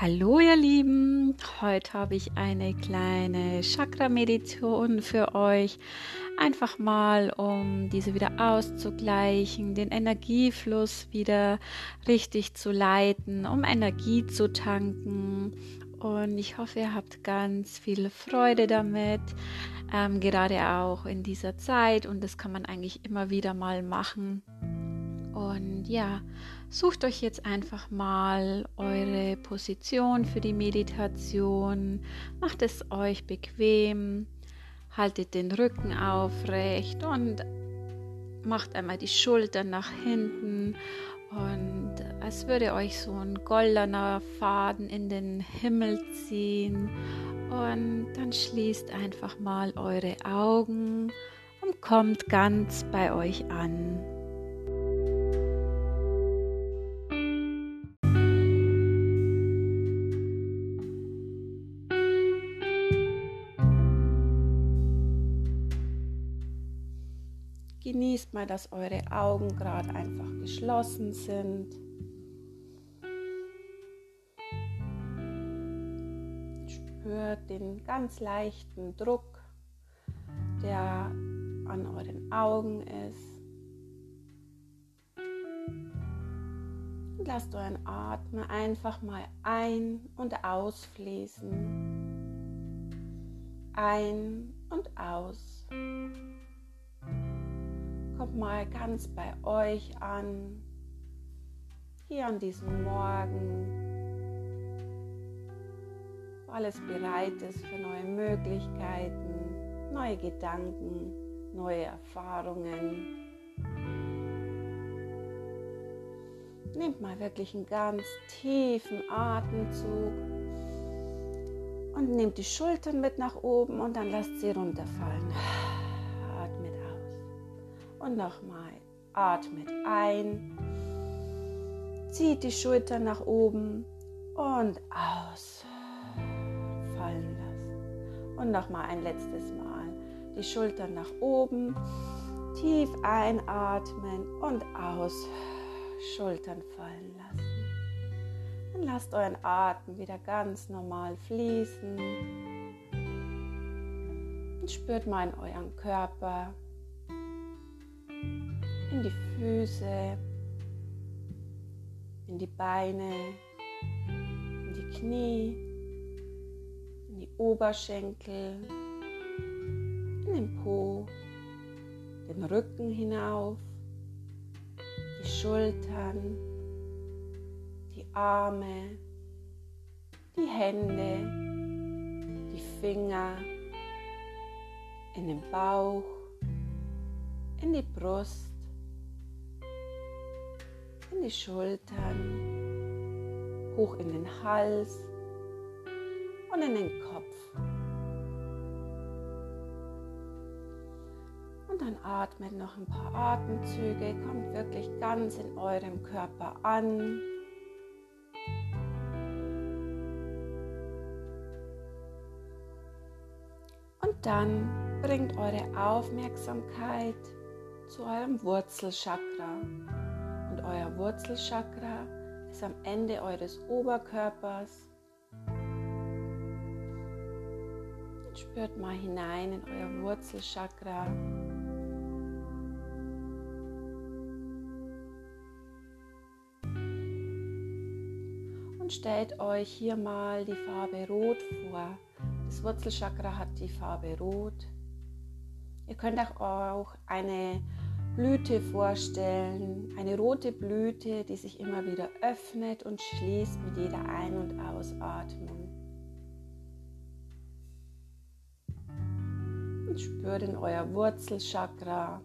Hallo ihr Lieben, heute habe ich eine kleine Chakra-Meditation für euch. Einfach mal, um diese wieder auszugleichen, den Energiefluss wieder richtig zu leiten, um Energie zu tanken. Und ich hoffe, ihr habt ganz viel Freude damit, ähm, gerade auch in dieser Zeit. Und das kann man eigentlich immer wieder mal machen. Und ja, Sucht euch jetzt einfach mal eure Position für die Meditation. Macht es euch bequem. Haltet den Rücken aufrecht und macht einmal die Schultern nach hinten und als würde euch so ein goldener Faden in den Himmel ziehen. Und dann schließt einfach mal eure Augen und kommt ganz bei euch an. Genießt mal, dass eure Augen gerade einfach geschlossen sind. Spürt den ganz leichten Druck, der an euren Augen ist. Und lasst euren Atmen einfach mal ein- und ausfließen. Ein und aus kommt mal ganz bei euch an, hier an diesem Morgen, wo alles bereit ist für neue Möglichkeiten, neue Gedanken, neue Erfahrungen. Nehmt mal wirklich einen ganz tiefen Atemzug und nehmt die Schultern mit nach oben und dann lasst sie runterfallen und nochmal atmet ein, zieht die Schultern nach oben und aus, fallen lassen. Und nochmal ein letztes Mal die Schultern nach oben, tief einatmen und aus, Schultern fallen lassen. Dann lasst euren Atem wieder ganz normal fließen und spürt mal in euren Körper, in die Füße, in die Beine, in die Knie, in die Oberschenkel, in den Po, den Rücken hinauf, die Schultern, die Arme, die Hände, die Finger, in den Bauch, in die Brust, in die Schultern, hoch in den Hals und in den Kopf. Und dann atmet noch ein paar Atemzüge, kommt wirklich ganz in eurem Körper an. Und dann bringt eure Aufmerksamkeit zu eurem Wurzelchakra euer Wurzelchakra ist am Ende eures Oberkörpers. Spürt mal hinein in euer Wurzelchakra. Und stellt euch hier mal die Farbe Rot vor. Das Wurzelchakra hat die Farbe Rot. Ihr könnt auch eine Blüte vorstellen, eine rote Blüte, die sich immer wieder öffnet und schließt mit jeder Ein- und Ausatmung. Und spürt in euer Wurzelchakra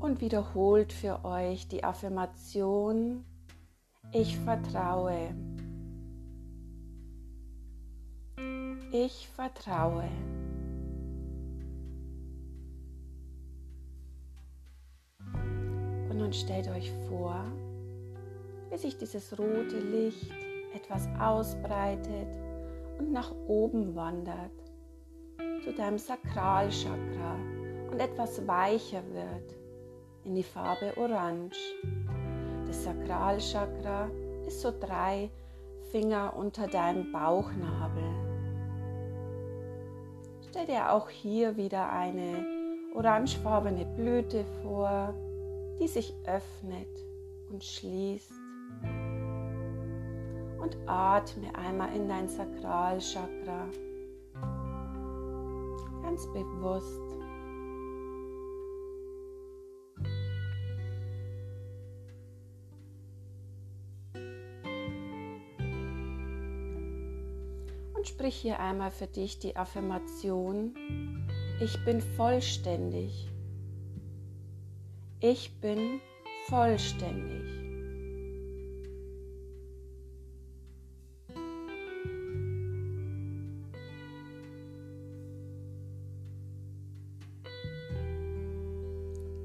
und wiederholt für euch die Affirmation, ich vertraue. Ich vertraue. Und nun stellt euch vor, wie sich dieses rote Licht etwas ausbreitet und nach oben wandert zu deinem Sakralchakra und etwas weicher wird in die Farbe Orange. Das Sakralchakra ist so drei Finger unter deinem Bauchnabel. Stell dir auch hier wieder eine orangefarbene Blüte vor, die sich öffnet und schließt. Und atme einmal in dein Sakralchakra. Ganz bewusst. Und sprich hier einmal für dich die Affirmation, ich bin vollständig. Ich bin vollständig.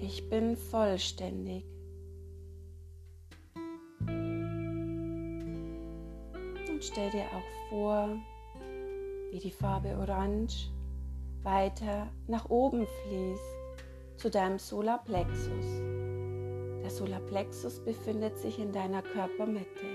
Ich bin vollständig. Und stell dir auch vor, wie die Farbe Orange weiter nach oben fließt zu deinem Solarplexus. Der Solarplexus befindet sich in deiner Körpermitte.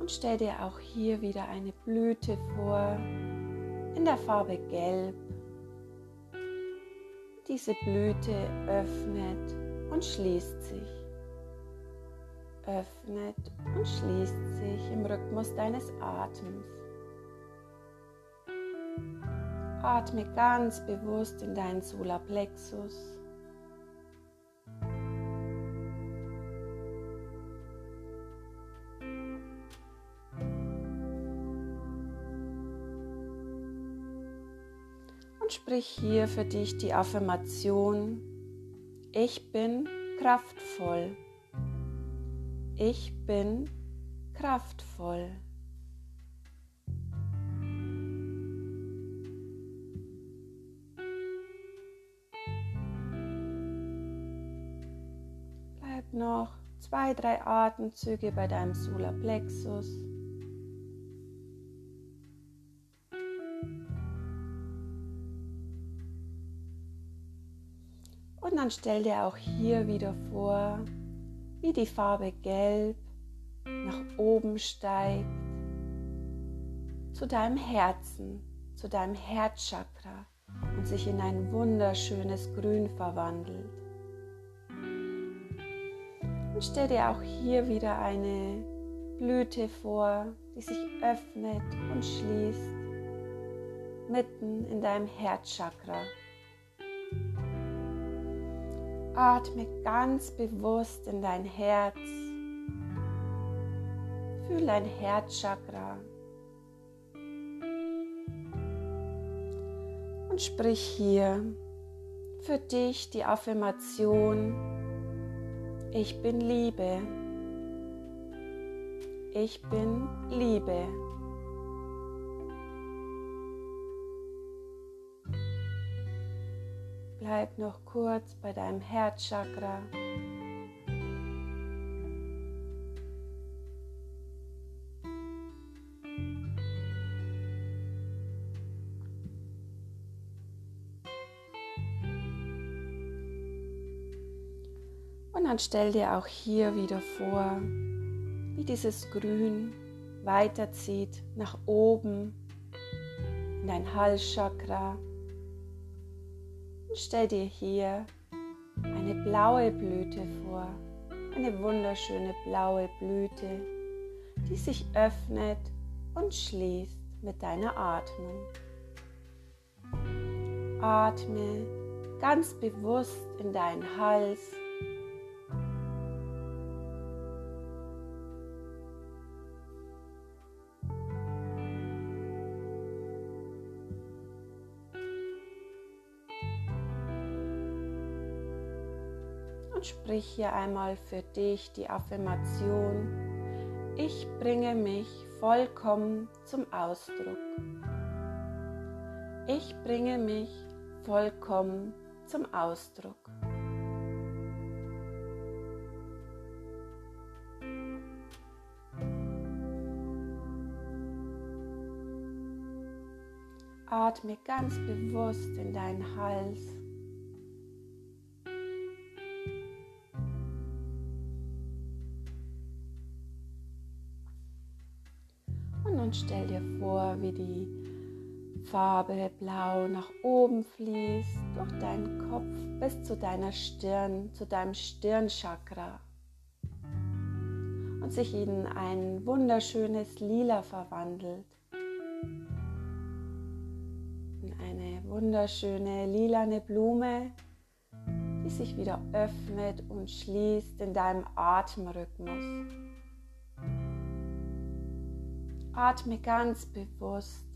Und stell dir auch hier wieder eine Blüte vor in der Farbe Gelb. Diese Blüte öffnet und schließt sich. Öffnet und schließt sich im Rhythmus deines Atems. Atme ganz bewusst in deinen Solarplexus. Und sprich hier für dich die Affirmation, ich bin kraftvoll. Ich bin kraftvoll. Noch zwei, drei Atemzüge bei deinem Solarplexus. Und dann stell dir auch hier wieder vor, wie die Farbe Gelb nach oben steigt zu deinem Herzen, zu deinem Herzchakra und sich in ein wunderschönes Grün verwandelt. Und stell dir auch hier wieder eine Blüte vor, die sich öffnet und schließt, mitten in deinem Herzchakra. Atme ganz bewusst in dein Herz. Fühl dein Herzchakra. Und sprich hier für dich die Affirmation, ich bin Liebe. Ich bin Liebe. Bleib noch kurz bei deinem Herzchakra. Und dann stell dir auch hier wieder vor, wie dieses Grün weiterzieht nach oben in dein Halschakra. Und stell dir hier eine blaue Blüte vor, eine wunderschöne blaue Blüte, die sich öffnet und schließt mit deiner Atmung. Atme ganz bewusst in deinen Hals sprich hier einmal für dich die Affirmation, ich bringe mich vollkommen zum Ausdruck. Ich bringe mich vollkommen zum Ausdruck. Atme ganz bewusst in deinen Hals Farbe blau nach oben fließt, durch deinen Kopf bis zu deiner Stirn, zu deinem Stirnchakra und sich in ein wunderschönes Lila verwandelt. In eine wunderschöne lilane Blume, die sich wieder öffnet und schließt in deinem Atemrhythmus. Atme ganz bewusst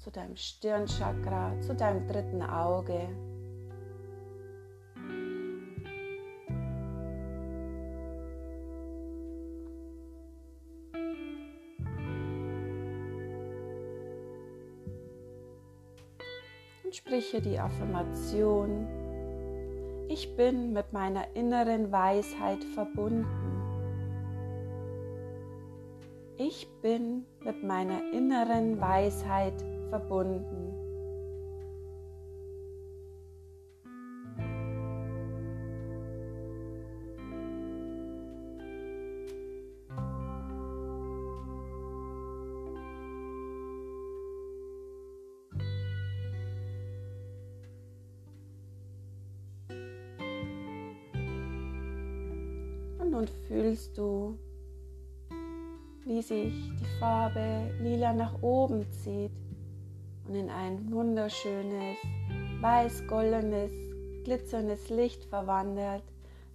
zu deinem Stirnchakra, zu deinem dritten Auge. Und spreche die Affirmation, ich bin mit meiner inneren Weisheit verbunden. Ich bin mit meiner inneren Weisheit verbunden. Und fühlst du, wie sich die Farbe lila nach oben zieht und in ein wunderschönes, weiß-goldenes, glitzerndes Licht verwandelt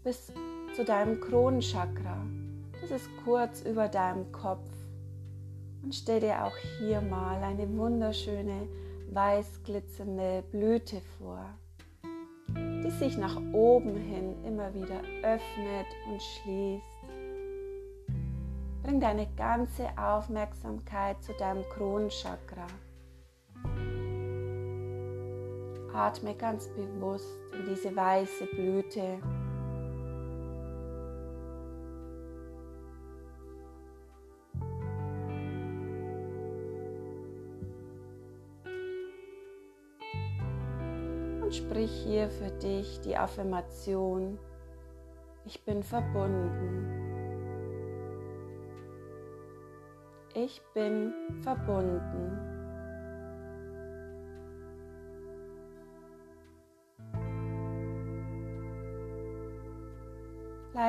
bis zu deinem Kronenchakra. Das ist kurz über deinem Kopf. Und stell dir auch hier mal eine wunderschöne, weiß glitzernde Blüte vor, die sich nach oben hin immer wieder öffnet und schließt. Bring deine ganze Aufmerksamkeit zu deinem Kronenchakra. Atme ganz bewusst in diese weiße Blüte. Und sprich hier für dich die Affirmation, ich bin verbunden. Ich bin verbunden.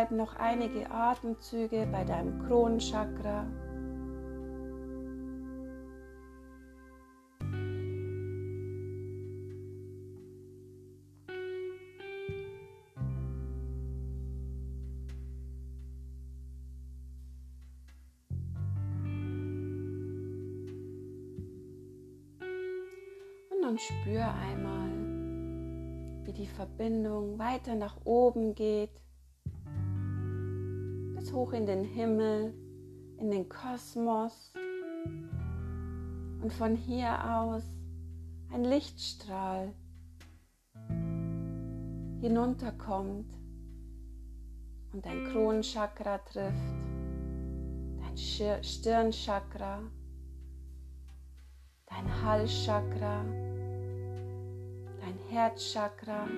Bleib noch einige Atemzüge bei deinem Kronenchakra. und spür einmal, wie die Verbindung weiter nach oben geht hoch in den Himmel, in den Kosmos. Und von hier aus ein Lichtstrahl hinunterkommt und dein Kronenchakra trifft, dein Stirnchakra, dein Halschakra, dein Herzchakra,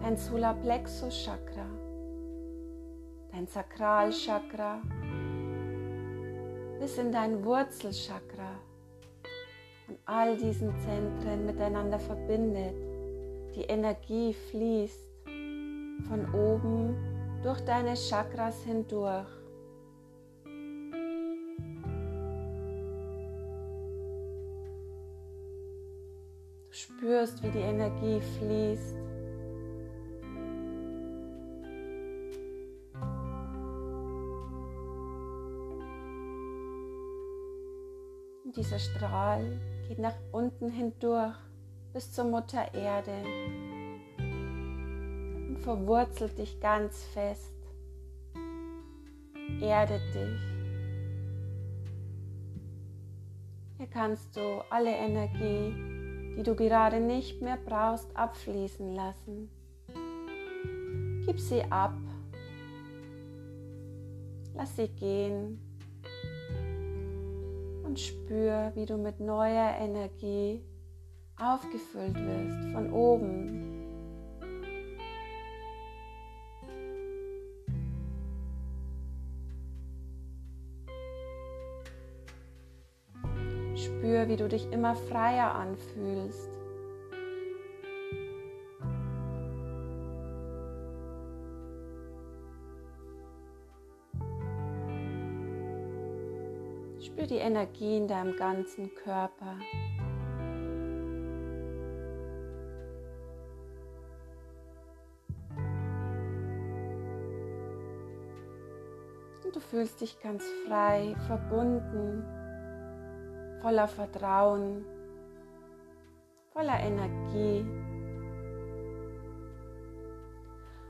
dein Solarplexus-Chakra dein Sakralchakra bis in dein Wurzelchakra und all diesen Zentren miteinander verbindet. Die Energie fließt von oben durch deine Chakras hindurch. Du spürst, wie die Energie fließt dieser Strahl geht nach unten hindurch bis zur Mutter Erde und verwurzelt dich ganz fest, erdet dich. Hier kannst du alle Energie, die du gerade nicht mehr brauchst, abfließen lassen. Gib sie ab. Lass sie gehen und spür, wie du mit neuer Energie aufgefüllt wirst von oben. Spür, wie du dich immer freier anfühlst. Die Energie in deinem ganzen Körper. Und du fühlst dich ganz frei, verbunden, voller Vertrauen, voller Energie.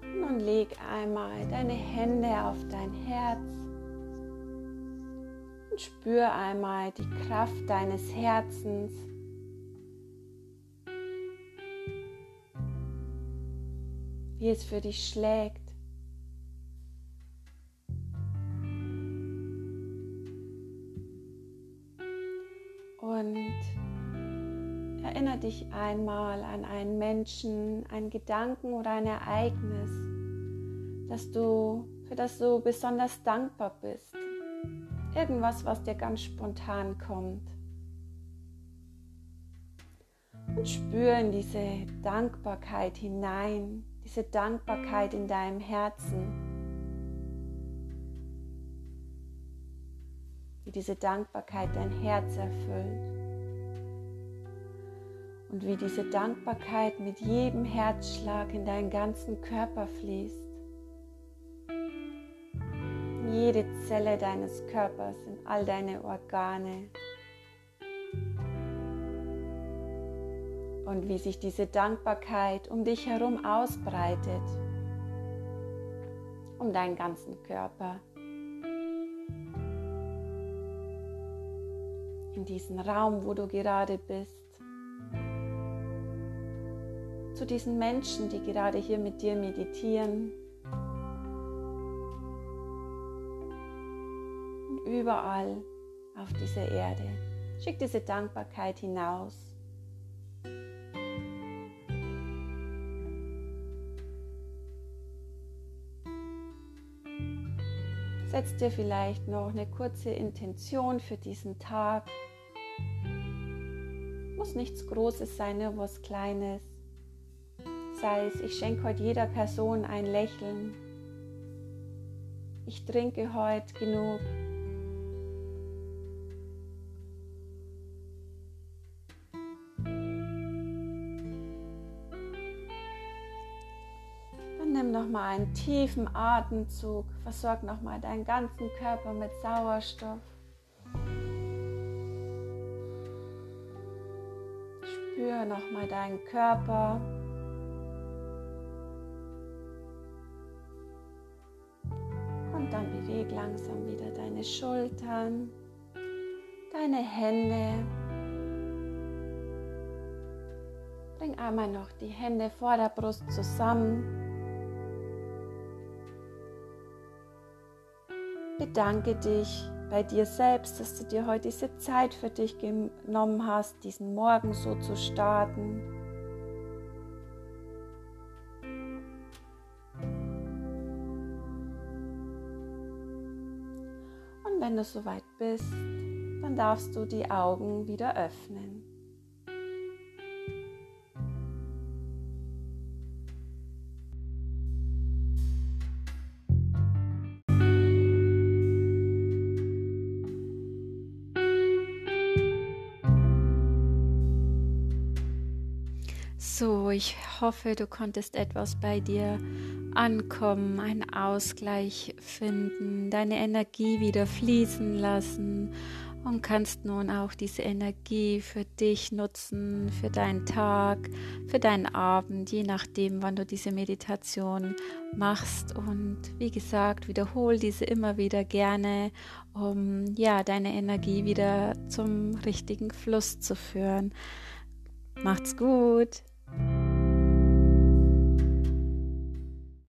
Nun leg einmal deine Hände auf dein Herz und spür einmal die Kraft deines Herzens. Wie es für dich schlägt. Und erinnere dich einmal an einen Menschen, einen Gedanken oder ein Ereignis, dass du, für das du besonders dankbar bist. Irgendwas, was dir ganz spontan kommt. Und spür in diese Dankbarkeit hinein, diese Dankbarkeit in deinem Herzen. Wie diese Dankbarkeit dein Herz erfüllt. Und wie diese Dankbarkeit mit jedem Herzschlag in deinen ganzen Körper fließt jede Zelle deines Körpers, in all deine Organe. Und wie sich diese Dankbarkeit um dich herum ausbreitet, um deinen ganzen Körper. In diesen Raum, wo du gerade bist. Zu diesen Menschen, die gerade hier mit dir meditieren. Überall auf dieser Erde. Schick diese Dankbarkeit hinaus. Setz dir vielleicht noch eine kurze Intention für diesen Tag. Muss nichts Großes sein, nur was Kleines. Sei es, ich schenke heute jeder Person ein Lächeln. Ich trinke heute genug nochmal einen tiefen Atemzug. Versorg nochmal deinen ganzen Körper mit Sauerstoff. Spüre nochmal deinen Körper. Und dann beweg langsam wieder deine Schultern, deine Hände. Bring einmal noch die Hände vor der Brust zusammen. Bedanke dich bei dir selbst, dass du dir heute diese Zeit für dich genommen hast, diesen Morgen so zu starten. Und wenn du soweit bist, dann darfst du die Augen wieder öffnen. So, ich hoffe, du konntest etwas bei dir ankommen, einen Ausgleich finden, deine Energie wieder fließen lassen und kannst nun auch diese Energie für dich nutzen, für deinen Tag, für deinen Abend, je nachdem, wann du diese Meditation machst. Und wie gesagt, wiederhol diese immer wieder gerne, um ja deine Energie wieder zum richtigen Fluss zu führen. Macht's gut! Thank you.